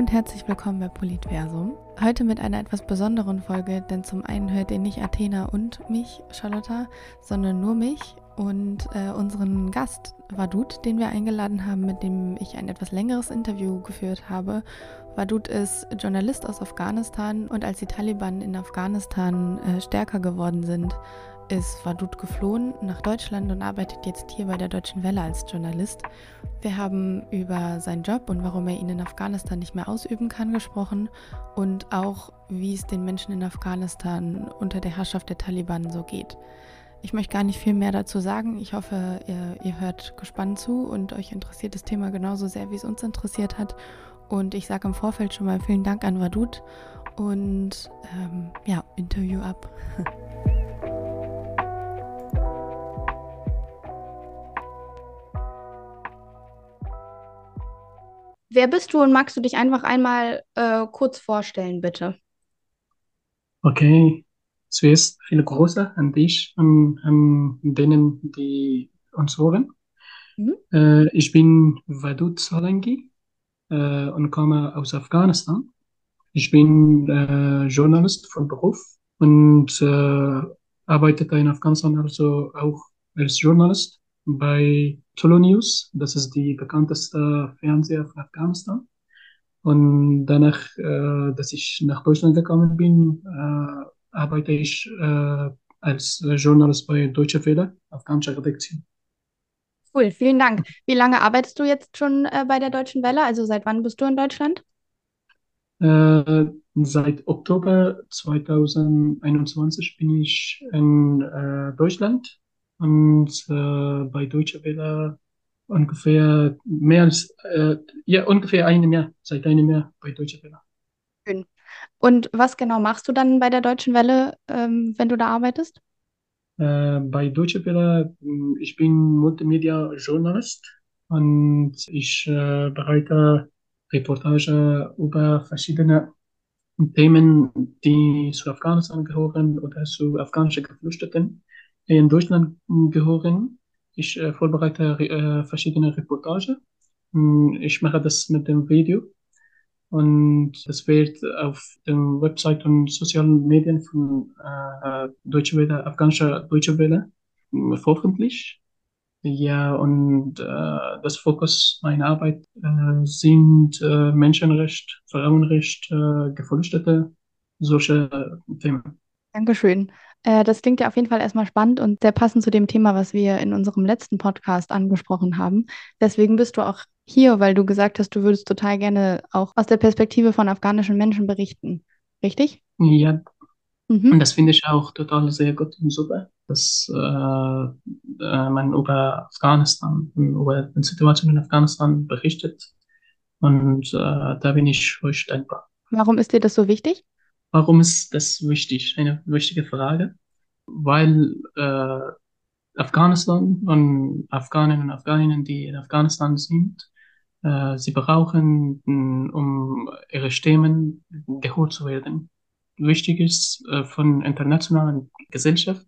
und herzlich willkommen bei Politversum. Heute mit einer etwas besonderen Folge, denn zum einen hört ihr nicht Athena und mich, Charlotta, sondern nur mich und äh, unseren Gast Wadud, den wir eingeladen haben, mit dem ich ein etwas längeres Interview geführt habe. Wadud ist Journalist aus Afghanistan und als die Taliban in Afghanistan äh, stärker geworden sind, ist Wadud geflohen nach Deutschland und arbeitet jetzt hier bei der Deutschen Welle als Journalist. Wir haben über seinen Job und warum er ihn in Afghanistan nicht mehr ausüben kann gesprochen und auch, wie es den Menschen in Afghanistan unter der Herrschaft der Taliban so geht. Ich möchte gar nicht viel mehr dazu sagen. Ich hoffe, ihr, ihr hört gespannt zu und euch interessiert das Thema genauso sehr, wie es uns interessiert hat. Und ich sage im Vorfeld schon mal vielen Dank an Wadud und ähm, ja, Interview ab. Wer bist du und magst du dich einfach einmal äh, kurz vorstellen, bitte? Okay, zuerst viele Grüße an dich und an denen, die uns hören. Mhm. Äh, ich bin Wadud Solanki äh, und komme aus Afghanistan. Ich bin äh, Journalist von Beruf und äh, arbeite in Afghanistan also auch als Journalist bei Tolo News. Das ist die bekannteste Fernseher von Afghanistan. Und danach, äh, dass ich nach Deutschland gekommen bin, äh, arbeite ich äh, als Journalist bei Deutsche Welle, afghanischer Redaktion. Cool, vielen Dank. Wie lange arbeitest du jetzt schon äh, bei der Deutschen Welle? Also seit wann bist du in Deutschland? Äh, seit Oktober 2021 bin ich in äh, Deutschland und äh, bei Deutsche Welle ungefähr mehr als, äh, ja, ungefähr einem Jahr, seit einem Jahr bei Deutsche Welle. Schön. Und was genau machst du dann bei der Deutschen Welle, ähm, wenn du da arbeitest? Äh, bei Deutsche Welle, hm, ich bin Multimedia-Journalist und ich äh, bereite Reportage über verschiedene Themen, die zu Afghanistan gehören oder zu afghanischen Geflüchteten in Deutschland gehören. Ich äh, vorbereite äh, verschiedene Reportage. Hm, ich mache das mit dem Video und das wird auf den Website und sozialen Medien von äh, Deutsche Welle, afghanischer Deutsche Welle hm, veröffentlicht. Ja, und äh, das Fokus meiner Arbeit äh, sind äh, Menschenrecht, Frauenrecht, äh, Geflüchtete, solche Themen. Dankeschön. Äh, das klingt ja auf jeden Fall erstmal spannend und sehr passend zu dem Thema, was wir in unserem letzten Podcast angesprochen haben. Deswegen bist du auch hier, weil du gesagt hast, du würdest total gerne auch aus der Perspektive von afghanischen Menschen berichten. Richtig? Ja, mhm. und das finde ich auch total sehr gut und super, dass äh, äh, man über Afghanistan, über die Situation in Afghanistan berichtet. Und äh, da bin ich euch dankbar. Warum ist dir das so wichtig? Warum ist das wichtig? Eine wichtige Frage. Weil äh, Afghanistan und Afghanen und Afghaninnen, die in Afghanistan sind, äh, sie brauchen, um ihre Stimmen gehört zu werden. Wichtig ist äh, von internationalen Gesellschaft,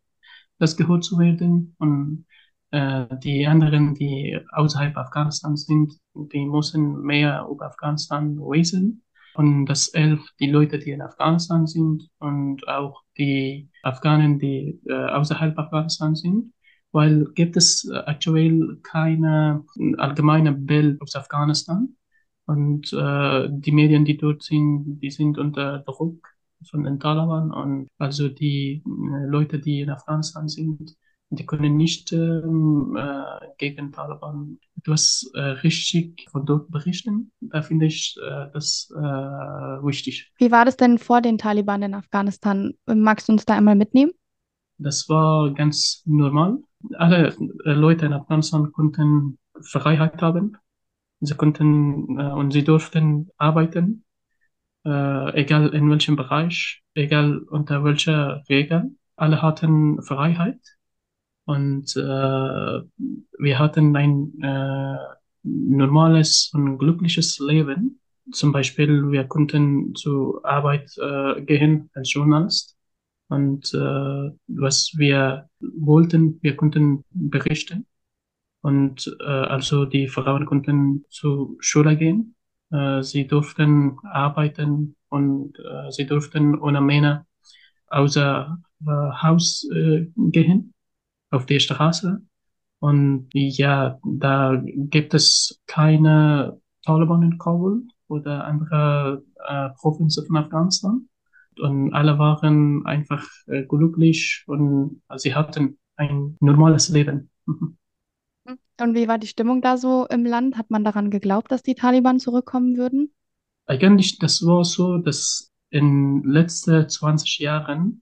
das gehört zu werden. Und äh, die anderen, die außerhalb Afghanistan sind, die müssen mehr über Afghanistan wissen und das elf die Leute, die in Afghanistan sind und auch die Afghanen, die äh, außerhalb Afghanistan sind, weil gibt es äh, aktuell keine allgemeine Bild aus Afghanistan. Und äh, die Medien, die dort sind, die sind unter Druck von den Taliban. Und also die äh, Leute, die in Afghanistan sind, die können nicht ähm, äh, gegen Taliban etwas äh, richtig von dort berichten. Da finde ich äh, das äh, wichtig. Wie war das denn vor den Taliban in Afghanistan? Magst du uns da einmal mitnehmen? Das war ganz normal. Alle äh, Leute in Afghanistan konnten Freiheit haben. Sie konnten äh, und sie durften arbeiten, egal in welchem Bereich, egal unter welcher Regeln. Alle hatten Freiheit und äh, wir hatten ein äh, normales und glückliches Leben. Zum Beispiel, wir konnten zur Arbeit äh, gehen als Journalist. Und äh, was wir wollten, wir konnten berichten. Und äh, also die Frauen konnten zur Schule gehen. Äh, sie durften arbeiten und äh, sie durften ohne Männer außer äh, Haus äh, gehen, auf die Straße. Und ja, da gibt es keine Taliban in Kabul oder andere äh, Provinzen von Afghanistan. Und alle waren einfach äh, glücklich und sie hatten ein normales Leben. Und wie war die Stimmung da so im Land? Hat man daran geglaubt, dass die Taliban zurückkommen würden? Eigentlich, das war so, dass in den letzten 20 Jahren äh,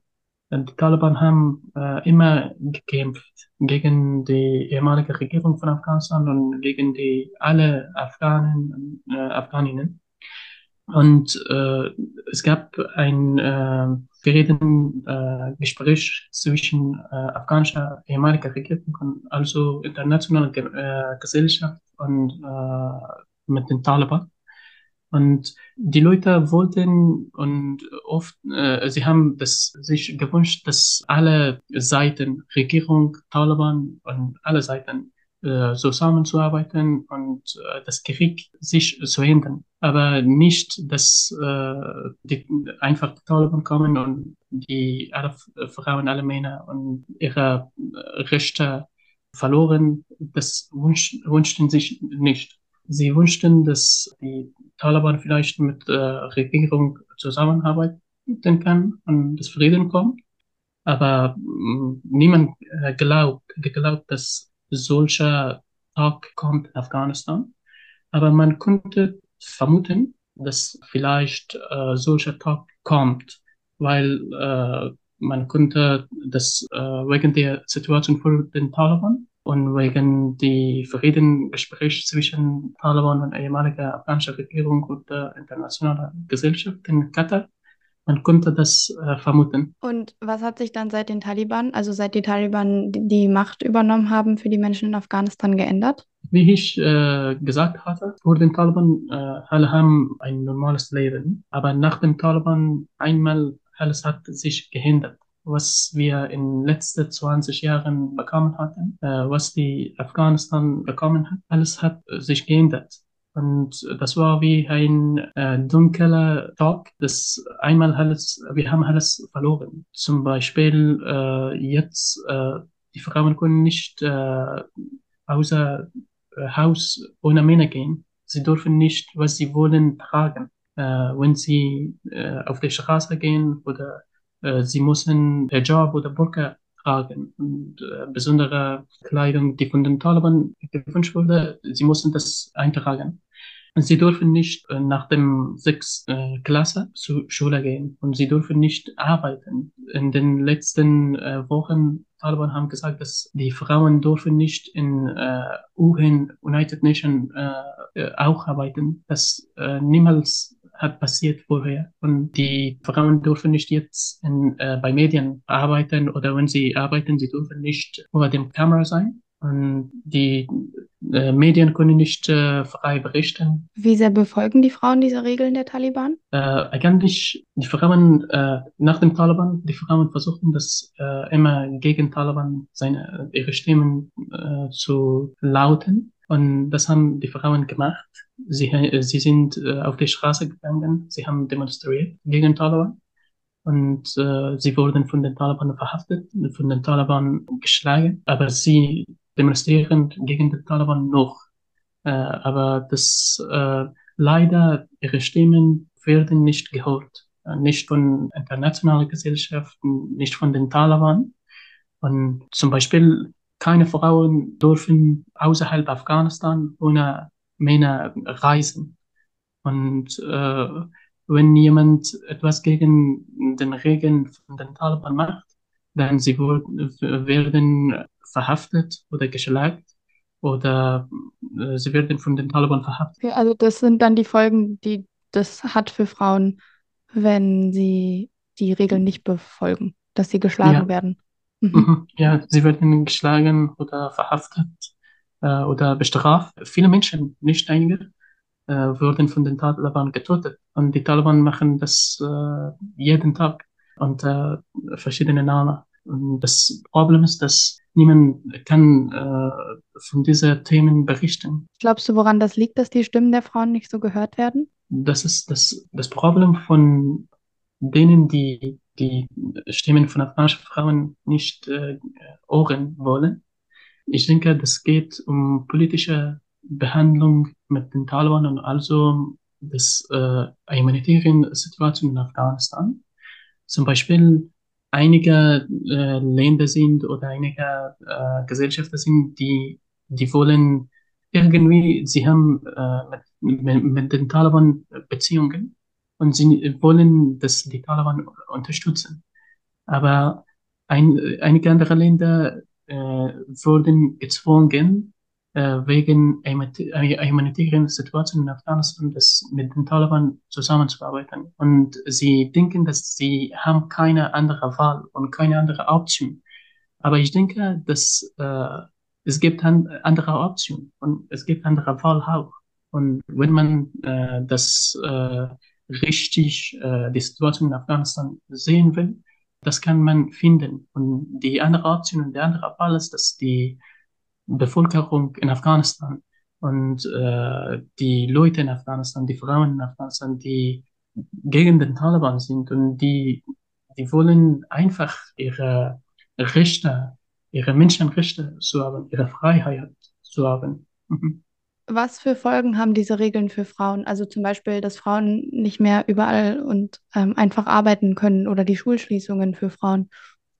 die Taliban haben äh, immer gekämpft gegen die ehemalige Regierung von Afghanistan und gegen die alle Afghanen, äh, Afghaninnen. Und äh, es gab ein äh, Frieden, äh, Gespräch zwischen äh, afghanischer ehemaliger Regierung also internationaler äh, Gesellschaft und äh, mit den Taliban. Und die Leute wollten und oft, äh, sie haben das sich gewünscht, dass alle Seiten, Regierung, Taliban und alle Seiten äh, zusammenzuarbeiten und äh, das Krieg sich zu ändern. Aber nicht, dass äh, die, einfach die Taliban kommen und die alle Frauen, alle Männer und ihre Rechte verloren. Das wünsch, wünschten sich nicht. Sie wünschten, dass die Taliban vielleicht mit der Regierung zusammenarbeiten kann und das Frieden kommt. Aber mm, niemand äh, glaubt, geglaubt, dass solcher Tag kommt in Afghanistan. Aber man könnte vermuten, dass vielleicht äh, solcher Tag kommt, weil äh, man könnte das äh, wegen der Situation vor den Taliban und wegen die Friedensgespräche zwischen Taliban und ehemaliger afghanischer Regierung und der internationalen Gesellschaft in Katar. Man konnte das äh, vermuten. Und was hat sich dann seit den Taliban, also seit die Taliban die Macht übernommen haben, für die Menschen in Afghanistan geändert? Wie ich äh, gesagt hatte, vor den Taliban, äh, alle haben ein normales Leben, aber nach dem Taliban einmal alles hat sich geändert was wir in den letzten 20 Jahren bekommen hatten, äh, was die Afghanistan bekommen hat, alles hat sich geändert. Und das war wie ein äh, dunkler Tag, das einmal alles, wir haben alles verloren. Zum Beispiel äh, jetzt, äh, die Frauen können nicht äh, außer äh, Haus ohne Männer gehen. Sie dürfen nicht, was sie wollen, tragen. Äh, wenn sie äh, auf die Straße gehen oder sie müssen Hijab oder Burka tragen und äh, besondere Kleidung, die von den Taliban gewünscht wurde, sie mussten das eintragen. Und sie dürfen nicht äh, nach dem sechs äh, Klasse zur Schule gehen und sie dürfen nicht arbeiten. In den letzten äh, Wochen Taliban haben gesagt, dass die Frauen dürfen nicht in äh, UN, United Nations äh, auch arbeiten. Das äh, niemals hat passiert vorher. Und die Frauen dürfen nicht jetzt in, äh, bei Medien arbeiten oder wenn sie arbeiten, sie dürfen nicht vor dem Kamera sein. Und die äh, Medien können nicht äh, frei berichten. Wie sehr befolgen die Frauen diese Regeln der Taliban? Äh, eigentlich, die Frauen, äh, nach dem Taliban, die Frauen versuchen das äh, immer gegen Taliban seine, ihre Stimmen äh, zu lauten. Und das haben die Frauen gemacht. Sie, äh, sie sind äh, auf die Straße gegangen, sie haben demonstriert gegen Taliban. Und äh, sie wurden von den Taliban verhaftet, von den Taliban geschlagen. Aber sie demonstrieren gegen die Taliban noch. Äh, aber das äh, leider ihre Stimmen werden nicht gehört. Äh, nicht von internationalen Gesellschaften, nicht von den Taliban. Und zum Beispiel keine Frauen dürfen außerhalb Afghanistan ohne Männer reisen. Und äh, wenn jemand etwas gegen den Regeln von den Taliban macht, dann sie werden verhaftet oder geschlagen oder äh, sie werden von den Taliban verhaftet. Okay, also das sind dann die Folgen, die das hat für Frauen, wenn sie die Regeln nicht befolgen, dass sie geschlagen Ja. werden. Mhm. Mhm. Ja, sie werden geschlagen oder verhaftet äh, oder bestraft. Viele Menschen, nicht einige, äh, wurden von den Taliban getötet. Und die Taliban machen das äh, jeden Tag unter verschiedenen Namen. Und das Problem ist, dass niemand kann äh, von diesen Themen berichten. Glaubst du, woran das liegt, dass die Stimmen der Frauen nicht so gehört werden? Das ist das, das Problem von denen, die die Stimmen von afghanischen Frauen nicht äh, hören wollen. Ich denke, das geht um politische Behandlung mit den Taliban und also das äh, humanitären Situation in Afghanistan. Zum Beispiel einige äh, Länder sind oder einige äh, Gesellschaften sind, die, die wollen irgendwie, sie haben äh, mit, mit, mit den Taliban Beziehungen und sie wollen, dass die Taliban unterstützen. Aber ein, einige andere Länder äh, wurden gezwungen, äh, wegen einer humanitären Situation in Afghanistan, das mit den Taliban zusammenzuarbeiten. Und sie denken, dass sie haben keine andere Wahl und keine andere Option. Aber ich denke, dass äh, es gibt an, andere Optionen und es gibt andere Wahl auch. Und wenn man äh, das äh, richtig äh, die Situation in Afghanistan sehen will, das kann man finden. Und die andere Option und der andere Fall ist, dass die Bevölkerung in Afghanistan und äh, die Leute in Afghanistan, die Frauen in Afghanistan, die gegen den Taliban sind und die, die wollen einfach ihre Rechte, ihre Menschenrechte zu haben, ihre Freiheit zu haben. Was für Folgen haben diese Regeln für Frauen? Also zum Beispiel, dass Frauen nicht mehr überall und ähm, einfach arbeiten können oder die Schulschließungen für Frauen.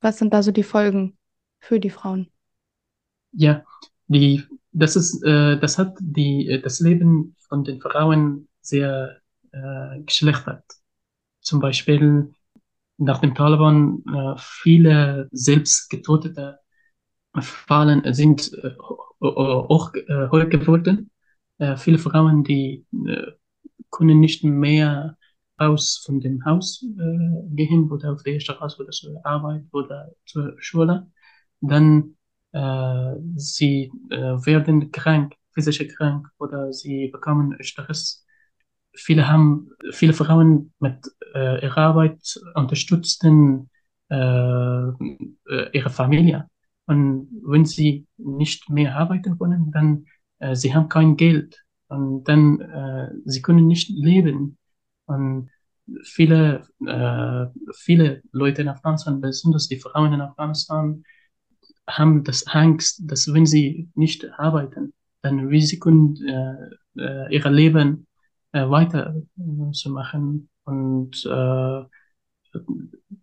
Was sind da so die Folgen für die Frauen? Ja, die, das ist, äh, das hat die, äh, das Leben von den Frauen sehr äh, geschlechtert. Zum Beispiel nach dem Taliban äh, viele selbstgetötete Fallen sind äh, auch äh, geworden. Äh, viele Frauen, die äh, können nicht mehr raus von dem Haus äh, gehen oder auf der Straße oder zur Arbeit oder zur Schule. Dann äh, sie äh, werden krank, physisch krank oder sie bekommen Stress. Viele haben, viele Frauen mit äh, ihrer Arbeit unterstützen äh, äh, ihre Familie. Und wenn sie nicht mehr arbeiten können, dann äh, sie haben kein Geld und dann äh, sie können nicht leben. Und viele, äh, viele Leute in Afghanistan, besonders die Frauen in Afghanistan, haben das Angst, dass wenn sie nicht arbeiten, dann Risiken äh, äh, ihrer Leben äh, weiter äh, zu machen und äh,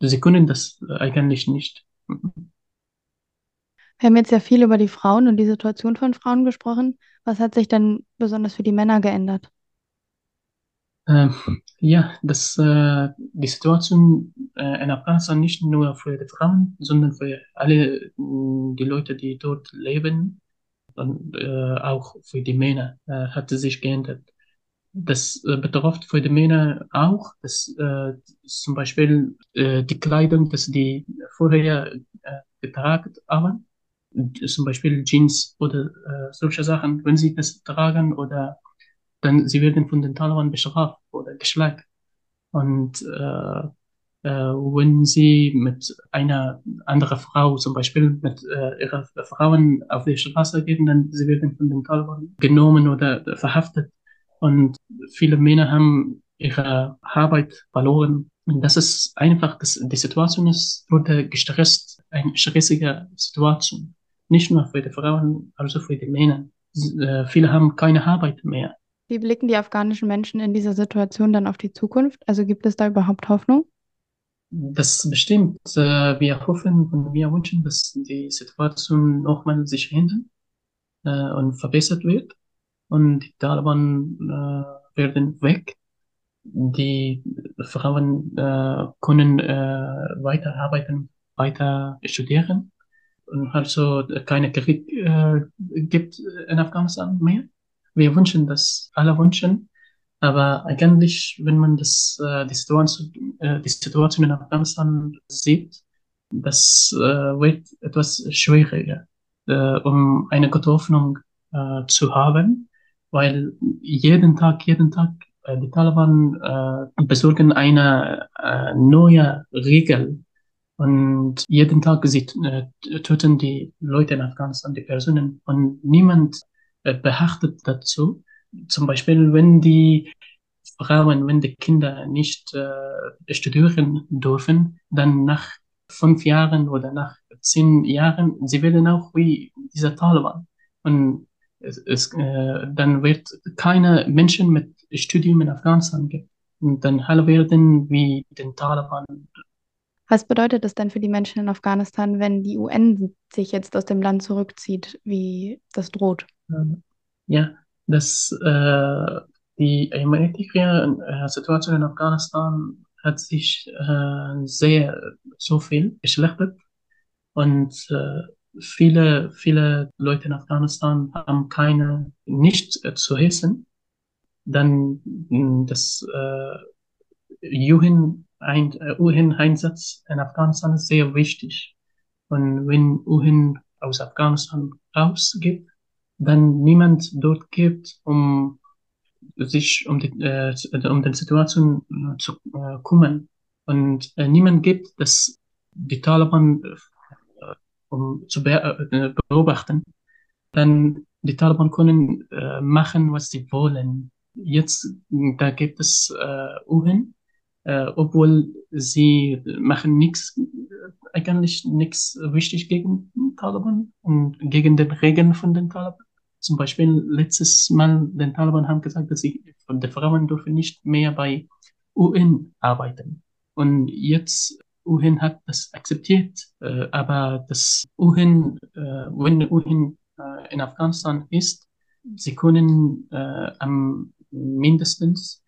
sie können das eigentlich nicht. Wir haben jetzt ja viel über die Frauen und die Situation von Frauen gesprochen. Was hat sich denn besonders für die Männer geändert? Ähm, ja, das, äh, die Situation äh, in Afghanistan nicht nur für die Frauen, sondern für alle mh, die Leute, die dort leben und äh, auch für die Männer äh, hat sich geändert. Das äh, betrifft für die Männer auch, dass äh, zum Beispiel äh, die Kleidung, dass die vorher äh, getragen haben, zum Beispiel Jeans oder äh, solche Sachen, wenn sie das tragen oder dann sie werden von den Taliban bestraft oder geschlagen. Und äh, äh, wenn sie mit einer anderen Frau, zum Beispiel mit äh, ihrer Frauen auf die Straße gehen, dann sie werden von den Taliban genommen oder verhaftet. Und viele Männer haben ihre Arbeit verloren. Und das ist einfach, das, die Situation ist, wurde gestresst, eine stressige Situation. Nicht nur für die Frauen, also für die Männer. Äh, viele haben keine Arbeit mehr. Wie blicken die afghanischen Menschen in dieser Situation dann auf die Zukunft? Also gibt es da überhaupt Hoffnung? Das bestimmt. Äh, wir hoffen und wir wünschen, dass die Situation nochmal sich ändert äh, und verbessert wird und die Taliban werden weg. Die Frauen können weiterarbeiten, weiter studieren also keine Krieg gibt in Afghanistan mehr wir wünschen das, alle wünschen. Aber eigentlich, wenn man das, äh, die, Situation, äh, die Situation in Afghanistan sieht, das äh, wird etwas schwieriger, äh, um eine gute Hoffnung äh, zu haben, weil jeden Tag, jeden Tag äh, die Taliban äh, besorgen eine äh, neue Regel Und jeden Tag sie äh, töten die Leute in Afghanistan, die Personen. Und niemand äh, beachtet dazu. Zum Beispiel, wenn die Frauen, wenn die Kinder nicht äh, studieren dürfen, dann nach fünf Jahren oder nach zehn Jahren, sie werden auch wie dieser Taliban. Und es, es, äh, dann wird keine Menschen mit Studium in Afghanistan geben. Und dann alle werden wie den Taliban. Was bedeutet es denn für die Menschen in Afghanistan, wenn die UN sich jetzt aus dem Land zurückzieht, wie das droht? Ja, das, äh, die humanitäre äh, Situation in Afghanistan hat sich äh, sehr so viel geschlechtert und äh, viele, viele Leute in Afghanistan haben keine, nichts äh, zu essen. Dann das äh, UN-Einsatz in Afghanistan ist sehr wichtig. Und wenn UN aus Afghanistan rausgeht, dann niemand dort gibt, um sich um die, äh, um die Situation äh, zu äh, kümmern. Und äh, niemand gibt, dass die Taliban äh, um zu be äh, beobachten. Dann die Taliban können äh, machen, was sie wollen. Jetzt, da gibt es äh, UN, äh, obwohl sie machen nichts, eigentlich nichts wichtig gegen Taliban und gegen den Regeln von den Taliban. Zum Beispiel letztes Mal, den Taliban haben gesagt, dass sie, die Frauen dürfen nicht mehr bei UN arbeiten. Und jetzt UN hat das akzeptiert, äh, aber das UN, äh, wenn UN äh, in Afghanistan ist, sie können äh, am mindestens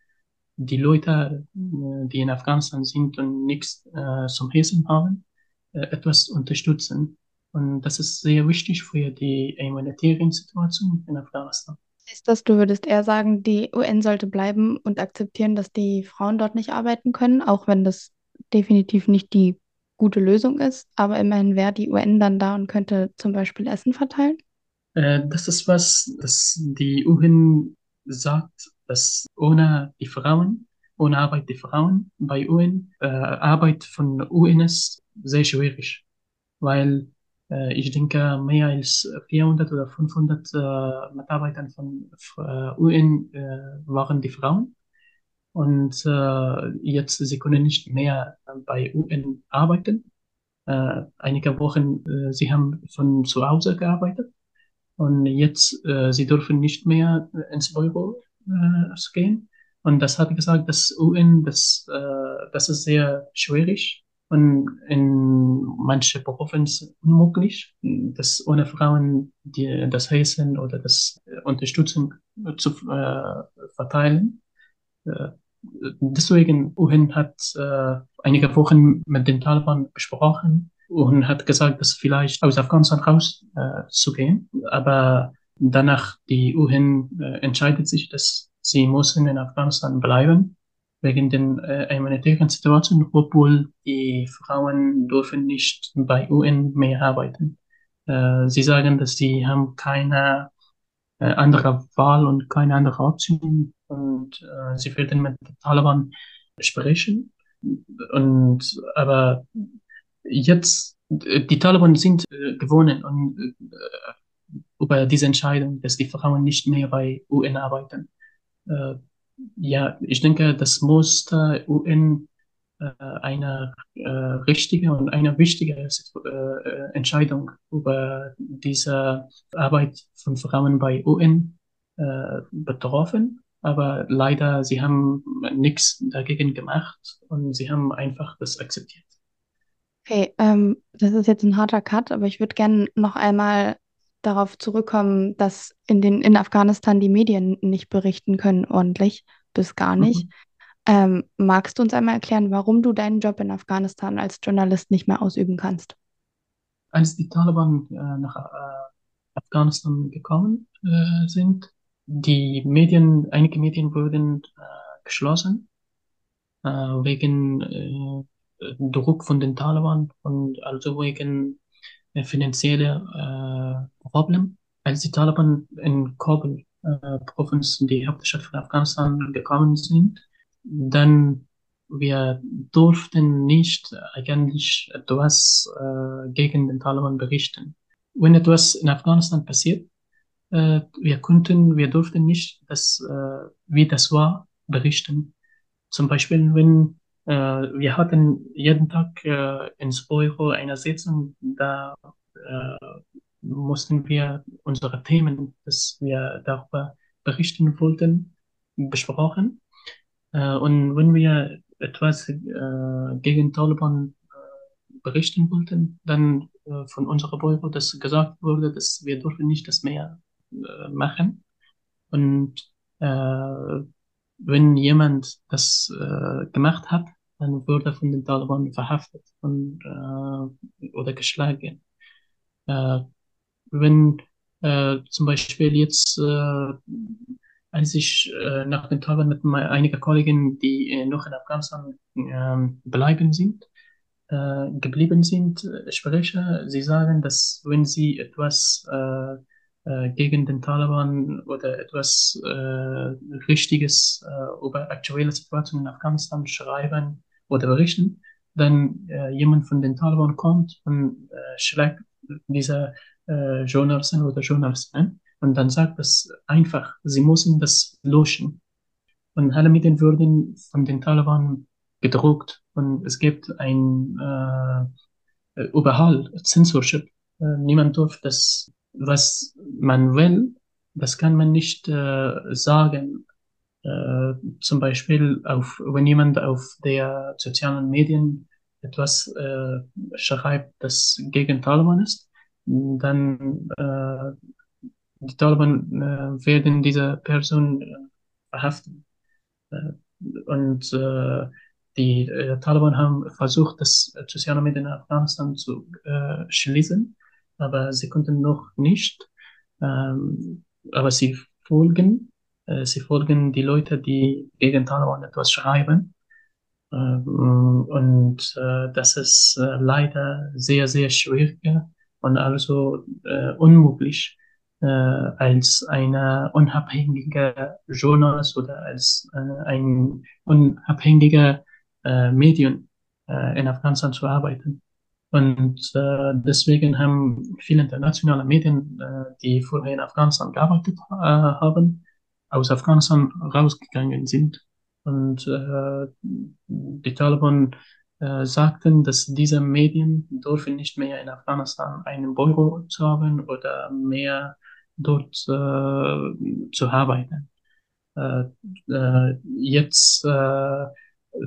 die Leute, äh, die in Afghanistan sind und nichts äh, zum Essen haben, äh, etwas unterstützen. Und das ist sehr wichtig für die humanitäre Situation in Afghanistan. Ist das, du würdest eher sagen, die UN sollte bleiben und akzeptieren, dass die Frauen dort nicht arbeiten können, auch wenn das definitiv nicht die gute Lösung ist. Aber immerhin wäre die UN dann da und könnte zum Beispiel Essen verteilen? Äh, das ist was, dass die UN sagt, dass ohne die Frauen, ohne Arbeit die Frauen bei UN, äh, Arbeit von UN ist sehr schwierig, weil äh, ich denke, mehr als 400 oder 500 äh, Mitarbeiter von äh, UN äh, waren die Frauen. Und äh, jetzt, sie können nicht mehr bei UN arbeiten. Äh, einige Wochen, äh, sie haben von zu Hause gearbeitet. Und jetzt, äh, sie dürfen nicht mehr ins Büro äh, gehen. Und das hat gesagt, dass UN, das, äh, das ist sehr schwierig. Und in manchen Berufen unmöglich, dass ohne Frauen die, das Heißen oder das Unterstützung zu äh, verteilen. Äh, deswegen UN hat äh, einige Wochen mit den Taliban besprochen und hat gesagt, dass vielleicht aus Afghanistan raus äh, zu. Aber danach die UN äh, entscheidet sich, dass sie müssen in Afghanistan bleiben wegen den äh, humanitären Situation, obwohl die Frauen dürfen nicht bei UN mehr arbeiten. Äh, sie sagen, dass sie haben keine äh, andere Wahl und keine andere Option und äh, sie werden mit den Taliban sprechen. Und aber jetzt die Taliban sind äh, gewonnen und äh, über diese Entscheidung, dass die Frauen nicht mehr bei UN arbeiten. Äh, ja, ich denke, das muss der UN äh, eine äh, richtige und eine wichtige äh, Entscheidung über diese Arbeit von Frauen bei UN äh, betroffen. Aber leider, sie haben nichts dagegen gemacht und sie haben einfach das akzeptiert. Okay, ähm, das ist jetzt ein harter Cut, aber ich würde gerne noch einmal darauf zurückkommen, dass in den in Afghanistan die Medien nicht berichten können ordentlich, bis gar nicht. Mhm. Ähm, magst du uns einmal erklären, warum du deinen Job in Afghanistan als Journalist nicht mehr ausüben kannst? Als die Taliban äh, nach äh, Afghanistan gekommen äh, sind, die Medien, einige Medien wurden äh, geschlossen äh, wegen äh, Druck von den Taliban und also wegen finanzielle äh, Problem. Als die Taliban in Kabul, äh, Provinz, die Hauptstadt von Afghanistan, gekommen sind, dann wir durften nicht eigentlich etwas äh, gegen den Taliban berichten. Wenn etwas in Afghanistan passiert, äh, wir konnten, wir durften nicht das, äh, wie das war, berichten. Zum Beispiel, wenn äh, wir hatten jeden Tag äh, ins Büro eine Sitzung, da äh, mussten wir unsere Themen, dass wir darüber berichten wollten, besprochen. Äh, und wenn wir etwas äh, gegen Taliban äh, berichten wollten, dann äh, von unserer Büro, dass gesagt wurde, dass wir dürfen nicht das mehr äh, machen. Und wenn jemand das äh, gemacht hat, dann wurde von den Taliban verhaftet und, äh, oder geschlagen. Äh, wenn äh, zum Beispiel jetzt, äh, als ich äh, nach den Taliban mit einigen Kollegen, die noch in Afghanistan äh, bleiben sind, geblieben sind, spreche, sie sagen, dass wenn sie etwas äh, gegen den Taliban oder etwas äh, Richtiges äh, über aktuelle Situationen in Afghanistan schreiben oder berichten, dann äh, jemand von den Taliban kommt und äh, schlägt diese äh, Journalisten oder Journalistinnen und dann sagt das einfach, sie müssen das löschen. Und alle Medien würden von den Taliban gedruckt und es gibt ein äh, überall Censorship. Äh, niemand darf das was man will, das kann man nicht äh, sagen. Äh, zum Beispiel, auf, wenn jemand auf der sozialen Medien etwas äh, schreibt, das gegen Taliban ist, dann äh, die Taliban äh, werden diese Person äh, verhaften. Äh, und äh, die äh, Taliban haben versucht, das soziale Medien in Afghanistan zu äh, schließen aber sie konnten noch nicht. Ähm, aber sie folgen, äh, sie folgen die Leute, die gegen Taliban etwas schreiben. Ähm, und äh, das ist äh, leider sehr, sehr schwierig und also äh, unmöglich äh, als eine unabhängige Journalist oder als äh, ein unabhängiger Medium in Afghanistan zu arbeiten. Und äh, deswegen haben viele internationale Medien, äh, die vorher in Afghanistan gearbeitet äh, haben, aus Afghanistan rausgegangen sind. Und äh, die Taliban äh, sagten, dass diese Medien dürfen nicht mehr in Afghanistan ein Büro zu haben oder mehr dort äh, zu arbeiten. Äh, äh, jetzt äh,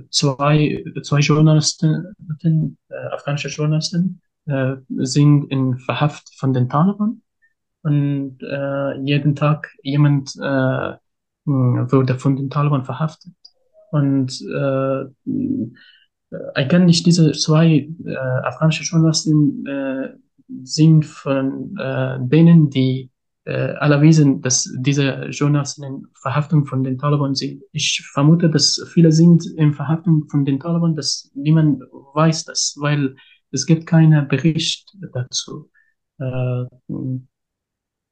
zwei, zwei Journalisten, äh, afghanische Journalisten, äh, sind in Verhaft von den Taliban. Und äh, jeden Tag jemand äh, wurde von den Taliban verhaftet. Und äh, eigentlich diese zwei äh, afghanische Journalisten äh, sind von äh, denen, die äh, wissen, dass diese Journalisten in Verhaftung von den Taliban sind. Ich vermute, dass viele sind in Verhaftung von den Taliban, dass niemand weiß das, weil es gibt keinen Bericht dazu. Äh,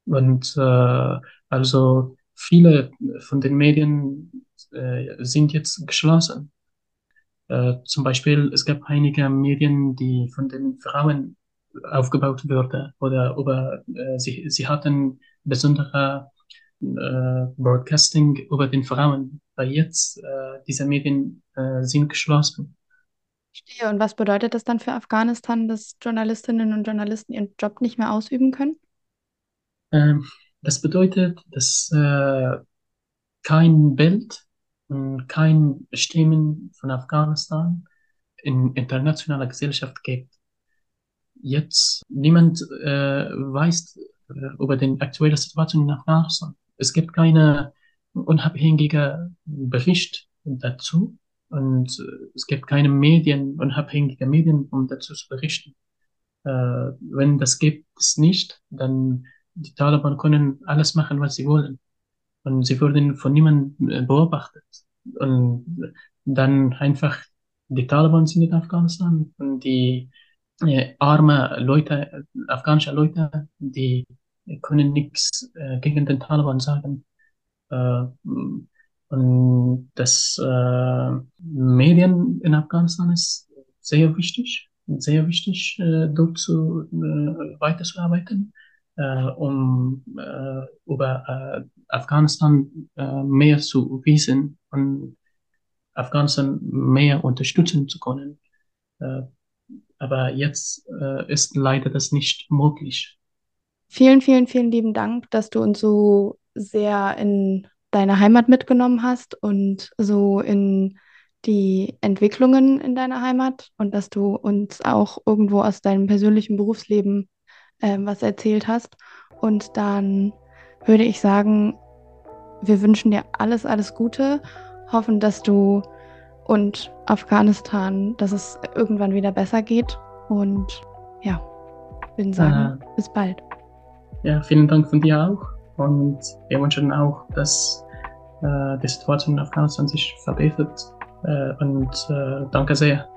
und äh, also viele von den Medien äh, sind jetzt geschlossen. Äh, zum Beispiel, es gab einige Medien, die von den Frauen aufgebaut wurde oder über äh, sie, sie hatten besondere äh, Broadcasting über den Frauen, weil jetzt äh, diese Medien äh, sind geschlossen. Verstehe. Und was bedeutet das dann für Afghanistan, dass Journalistinnen und Journalisten ihren Job nicht mehr ausüben können? Ähm, das bedeutet, dass äh, kein Bild und kein Stimmen von Afghanistan in internationaler Gesellschaft gibt jetzt niemand äh, weiß äh, über die aktuelle Situation in Afghanistan. Es gibt keine unabhängige Bericht dazu und äh, es gibt keine Medien, unabhängige Medien, um dazu zu berichten. Äh, wenn das gibt es nicht, dann die Taliban können alles machen, was sie wollen. Und sie würden von niemandem äh, beobachtet. Und dann einfach die Taliban sind in Afghanistan und die arme Leute, afghanische Leute, die können nichts äh, gegen den Taliban sagen. Äh, Und das äh, Medien in Afghanistan ist sehr wichtig, sehr wichtig, äh, dort zu, äh, weiterzuarbeiten, äh, um äh, über äh, Afghanistan äh, mehr zu wissen und Afghanistan mehr unterstützen zu können. Aber jetzt äh, ist leider das nicht möglich. Vielen, vielen, vielen lieben Dank, dass du uns so sehr in deine Heimat mitgenommen hast und so in die Entwicklungen in deiner Heimat und dass du uns auch irgendwo aus deinem persönlichen Berufsleben äh, was erzählt hast. Und dann würde ich sagen, wir wünschen dir alles, alles Gute, hoffen, dass du und Afghanistan, dass es irgendwann wieder besser geht. Und ja, würde sagen, äh, bis bald. Ja, vielen Dank von dir auch. Und wir wünschen auch, dass äh, die Situation in Afghanistan sich verbessert. Äh, und äh, danke sehr.